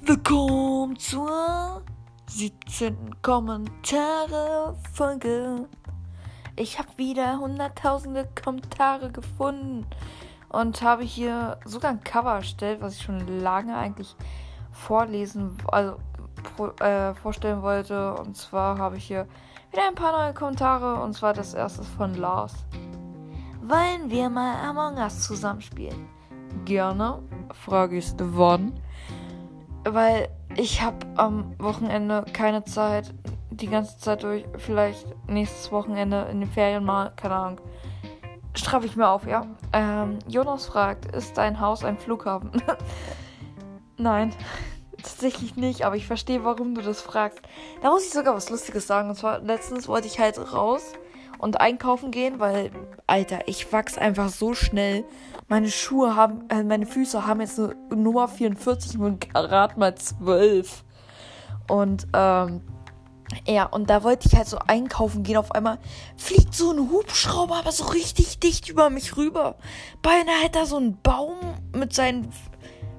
Willkommen zur 17. Kommentare-Folge. Ich habe wieder hunderttausende Kommentare gefunden und habe hier sogar ein Cover erstellt, was ich schon lange eigentlich vorlesen, also äh, vorstellen wollte. Und zwar habe ich hier wieder ein paar neue Kommentare und zwar das erste von Lars. Wollen wir mal Among Us zusammenspielen? Gerne. Frage ist wann weil ich habe am Wochenende keine Zeit, die ganze Zeit durch. Vielleicht nächstes Wochenende in den Ferien mal, keine Ahnung. Straffe ich mir auf, ja. Ähm, Jonas fragt, ist dein Haus ein Flughafen? Nein, tatsächlich nicht, aber ich verstehe, warum du das fragst. Da muss ich sogar was Lustiges sagen. Und zwar, letztens wollte ich halt raus und einkaufen gehen, weil, Alter, ich wachs einfach so schnell. Meine Schuhe haben, äh, meine Füße haben jetzt eine Nummer 44 und Karat mal 12. Und, ähm, ja, und da wollte ich halt so einkaufen gehen. Auf einmal fliegt so ein Hubschrauber, aber so richtig dicht über mich rüber. Beinahe hätte da so ein Baum mit seinen.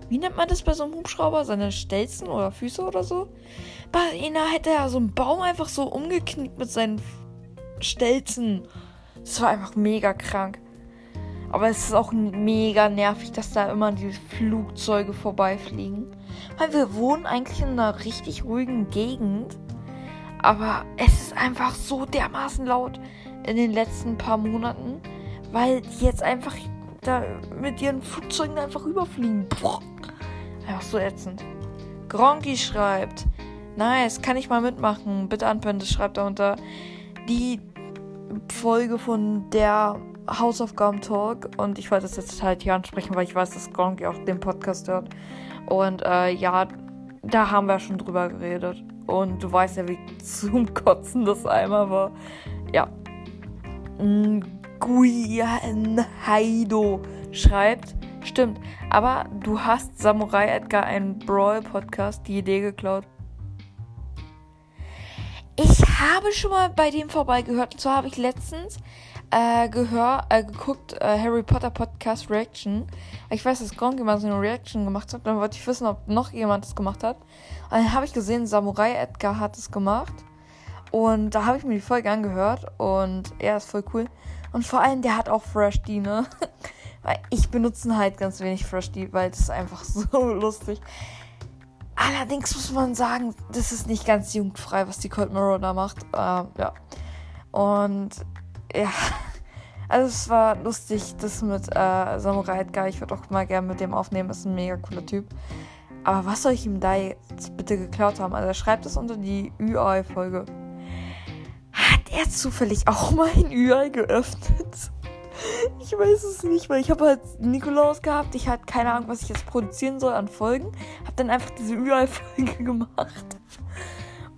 Wie nennt man das bei so einem Hubschrauber? Seine Stelzen oder Füße oder so? Beinahe hätte er so ein Baum einfach so umgeknickt mit seinen Stelzen. Das war einfach mega krank. Aber es ist auch mega nervig, dass da immer die Flugzeuge vorbeifliegen. Weil wir wohnen eigentlich in einer richtig ruhigen Gegend. Aber es ist einfach so dermaßen laut in den letzten paar Monaten. Weil die jetzt einfach da mit ihren Flugzeugen einfach überfliegen. Boah. Einfach so ätzend. Gronky schreibt. Nice, kann ich mal mitmachen? Bitte anpönnen, das schreibt er unter die Folge von der Hausaufgaben-Talk und ich wollte das jetzt halt hier ansprechen, weil ich weiß, dass Gronk auch den Podcast hört. Und äh, ja, da haben wir schon drüber geredet. Und du weißt ja, wie zum Kotzen das einmal war. Ja. Nguyen Haido schreibt, stimmt, aber du hast Samurai Edgar einen Brawl-Podcast die Idee geklaut. Ich habe schon mal bei dem vorbeigehört. Und zwar habe ich letztens äh, gehör, äh, geguckt, äh, Harry Potter Podcast Reaction. Ich weiß, dass Gronk immer so eine Reaction gemacht hat. Dann wollte ich wissen, ob noch jemand das gemacht hat. Und dann habe ich gesehen, Samurai Edgar hat es gemacht. Und da habe ich mir die Folge angehört. Und er ist voll cool. Und vor allem, der hat auch Fresh D, ne? weil ich benutze halt ganz wenig Fresh D, weil das ist einfach so lustig. Allerdings muss man sagen, das ist nicht ganz jugendfrei, was die Cold Mirror da macht. Ähm, ja. Und ja. Also es war lustig, das mit äh, Samurai Edgar. Ich würde auch mal gerne mit dem aufnehmen. Ist ein mega cooler Typ. Aber was soll ich ihm da jetzt bitte geklaut haben? Also schreibt es unter die UI-Folge. Hat er zufällig auch mal ein UI geöffnet? Ich weiß es nicht, weil ich habe halt Nikolaus gehabt. Ich hatte keine Ahnung, was ich jetzt produzieren soll an Folgen. Hab dann einfach diese UI-Folge gemacht.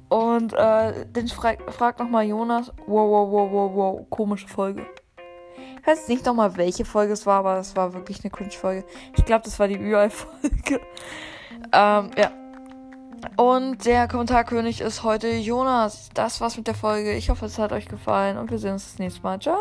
Und äh, dann fragt frag nochmal Jonas. Wow, wow, wow, wow, wow. Komische Folge. Ich weiß nicht nochmal, welche Folge es war, aber es war wirklich eine Kunstfolge. Ich glaube, das war die UI-Folge. ähm, ja. Und der Kommentarkönig ist heute Jonas. Das war's mit der Folge. Ich hoffe, es hat euch gefallen und wir sehen uns das nächste Mal. Ciao.